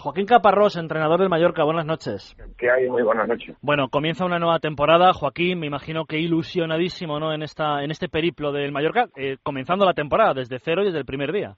Joaquín Caparrós, entrenador del Mallorca, buenas noches. ¿Qué hay? Muy buenas noches. Bueno, comienza una nueva temporada. Joaquín, me imagino que ilusionadísimo ¿no? en, esta, en este periplo del Mallorca, eh, comenzando la temporada desde cero y desde el primer día.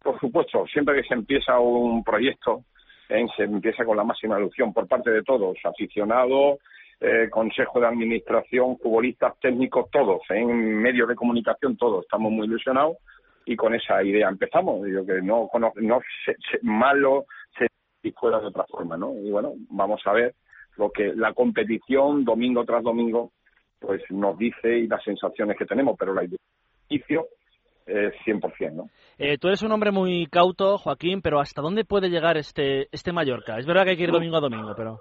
Por supuesto, siempre que se empieza un proyecto, eh, se empieza con la máxima ilusión por parte de todos, aficionados, eh, consejo de administración, futbolistas, técnicos, todos, en medios de comunicación, todos. Estamos muy ilusionados y con esa idea empezamos. Yo que no, no se, malo se fuera de otra forma, ¿no? Y bueno, vamos a ver lo que la competición domingo tras domingo pues nos dice y las sensaciones que tenemos, pero la inicio es 100%, ¿no? Eh, tú eres un hombre muy cauto, Joaquín, pero ¿hasta dónde puede llegar este este Mallorca? Es verdad que hay que ir domingo a domingo, pero...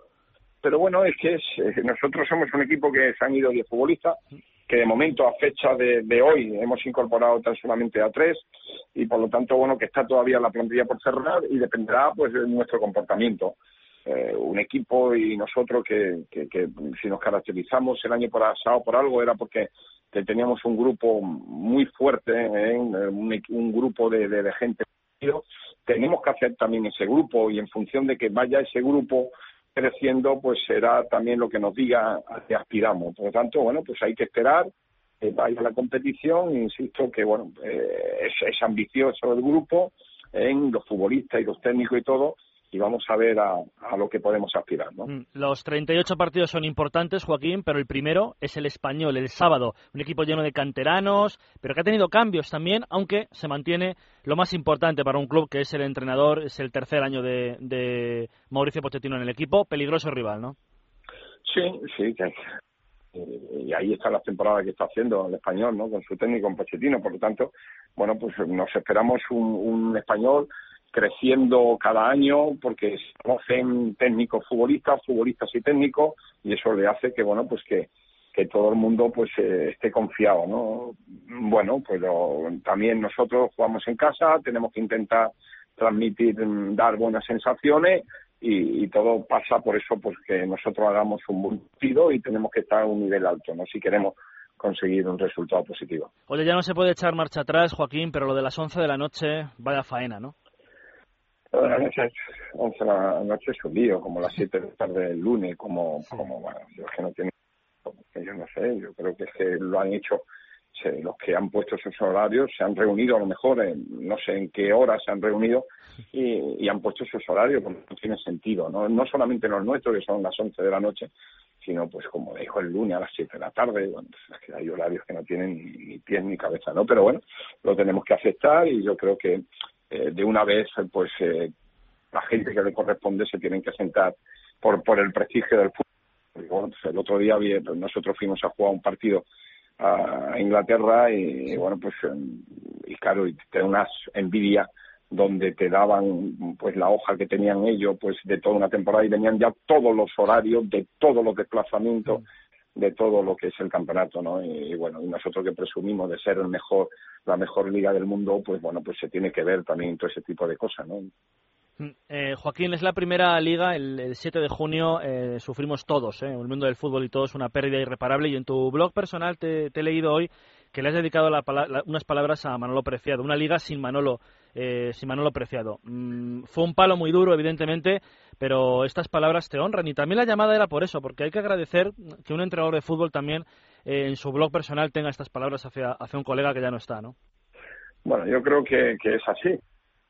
Pero bueno, es que es, eh, nosotros somos un equipo que se han ido 10 futbolistas, que de momento a fecha de, hoy hemos incorporado tan solamente a tres y por lo tanto bueno que está todavía la plantilla por cerrar y dependerá pues de nuestro comportamiento eh, un equipo y nosotros que, que, si nos caracterizamos el año pasado por algo era porque teníamos un grupo muy fuerte ¿eh? un, grupo de, de, de gente tenemos que hacer también ese grupo y en función de que vaya ese grupo creciendo, pues será también lo que nos diga a qué aspiramos. Por lo tanto, bueno, pues hay que esperar que vaya la competición. Insisto que, bueno, eh, es, es ambicioso el grupo en los futbolistas y los técnicos y todo, y vamos a ver a, lo que podemos aspirar. ¿no? Mm, los 38 partidos son importantes, Joaquín, pero el primero es el español, el sábado. Un equipo lleno de canteranos, pero que ha tenido cambios también, aunque se mantiene lo más importante para un club, que es el entrenador, es el tercer año de, de Mauricio Pochettino en el equipo. Peligroso rival, ¿no? Sí, sí, y ahí está la temporada que está haciendo el español, ¿no? Con su técnico, con Pochettino. Por lo tanto, bueno, pues nos esperamos un, un español creciendo cada año porque se conocen técnicos futbolistas, futbolistas y técnicos y eso le hace que bueno pues que, que todo el mundo pues eh, esté confiado, ¿no? Bueno, pues también nosotros jugamos en casa, tenemos que intentar transmitir, mm, dar buenas sensaciones y, todo pasa por eso pues que nosotros hagamos un buen partido y tenemos que estar a un nivel alto, ¿no? Si queremos conseguir un resultado positivo. Oye, ya no se puede echar marcha atrás, Joaquín, pero lo de las 11 de la noche, vaya faena, ¿no? La noche, 11 de la noche es un lío, como las 7 de la tarde del lunes, como, como bueno, yo que no tiene, yo no sé, yo creo que es que lo han hecho los que han puesto esos horarios se han reunido a lo mejor en, no sé en qué hora se han reunido y, han puesto esos horarios porque no tiene sentido no no solamente los nuestros que son las 11 de la noche sino pues como dijo el lunes a las 7 de la tarde bueno es que hay horarios que no tienen ni, ni pies ni cabeza no pero bueno lo tenemos que aceptar y yo creo que eh, de una vez, pues eh, la gente que le corresponde se tienen que sentar por, por el prestigio del fútbol. Pues, el otro día pues, nosotros fuimos a jugar un partido a Inglaterra y, bueno, pues, em, y claro, y te unas envidia donde te daban pues la hoja que tenían ellos pues de toda una temporada y tenían ya todos los horarios de todos los desplazamientos de todo lo que es el campeonato, ¿no? Y, bueno, y nosotros que presumimos de ser el mejor, la mejor liga del mundo, pues bueno, pues se tiene que ver también todo ese tipo de cosas, ¿no? Mm, eh, Joaquín, es la primera liga, el, 7 de junio eh, sufrimos todos, ¿eh? el mundo del fútbol y todo es una pérdida irreparable y en tu blog personal te, he leído hoy que le has dedicado unas palabras a Manolo Preciado, una liga sin Manolo, eh, sin Manolo Preciado. Mm, fue un palo muy duro, evidentemente, pero estas palabras te honran y también la llamada era por eso, porque hay que agradecer que un entrenador de fútbol también eh, en su blog personal tenga estas palabras hacia, hacia un colega que ya no está, ¿no? Bueno, yo creo que, que es así.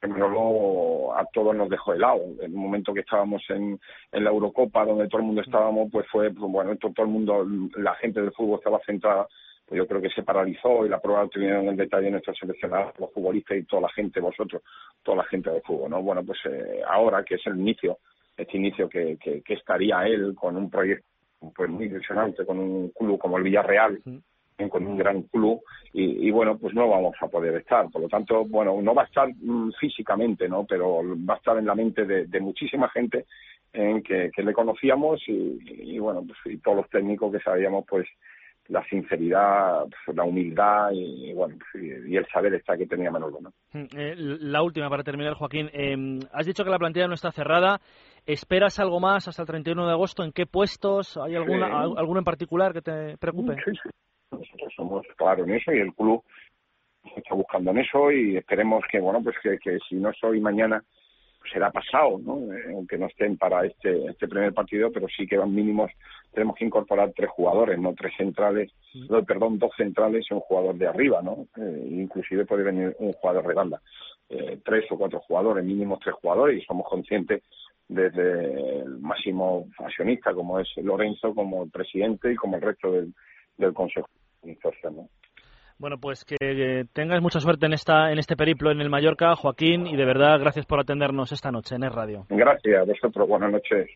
Manolo a todos nos dejó helado. En el momento que estábamos en, en la Eurocopa, donde todo el mundo estábamos, pues fue, pues bueno, todo, todo el mundo, la gente del fútbol estaba centrada pues yo creo que se paralizó y la prueba la en detalle nuestros seleccionados, los futbolistas y toda la gente, vosotros, toda la gente del fútbol, ¿no? Bueno, pues eh, ahora que es el inicio, este inicio que, que, estaría él con un proyecto pues muy ilusionante, con un club como el Villarreal, con un gran club, y, bueno, pues no vamos a poder estar. Por lo tanto, bueno, no va a estar mm, físicamente, ¿no? Pero va a estar en la mente de, muchísima gente en que, que le conocíamos y, y, bueno, pues y todos los técnicos que sabíamos, pues la sinceridad, pues, la humildad y, bueno y el saber está que tenía Manolo. ¿no? Mm, eh, la última para terminar, Joaquín. Eh, has dicho que la plantilla no está cerrada. ¿Esperas algo más hasta el 31 de agosto? ¿En qué puestos? ¿Hay alguna, alguno en particular que te preocupe? Sí, sí. Nosotros somos claros en eso y el club está buscando en eso y esperemos que, bueno, pues que, que si no soy mañana será pasado, ¿no? Eh, aunque no estén para este, este primer partido, pero sí que van mínimos, tenemos que incorporar tres jugadores, no tres centrales, perdón, dos centrales y un jugador de arriba, ¿no? Eh, inclusive puede venir un jugador de banda. Eh, tres o cuatro jugadores, mínimos tres jugadores, y somos conscientes desde el máximo accionista, como es Lorenzo, como el presidente y como el resto del, del Consejo de ¿no? Bueno, pues que tengas mucha suerte en esta en este periplo en el Mallorca, Joaquín, y de verdad gracias por atendernos esta noche en el radio. Gracias vosotros, buenas noches.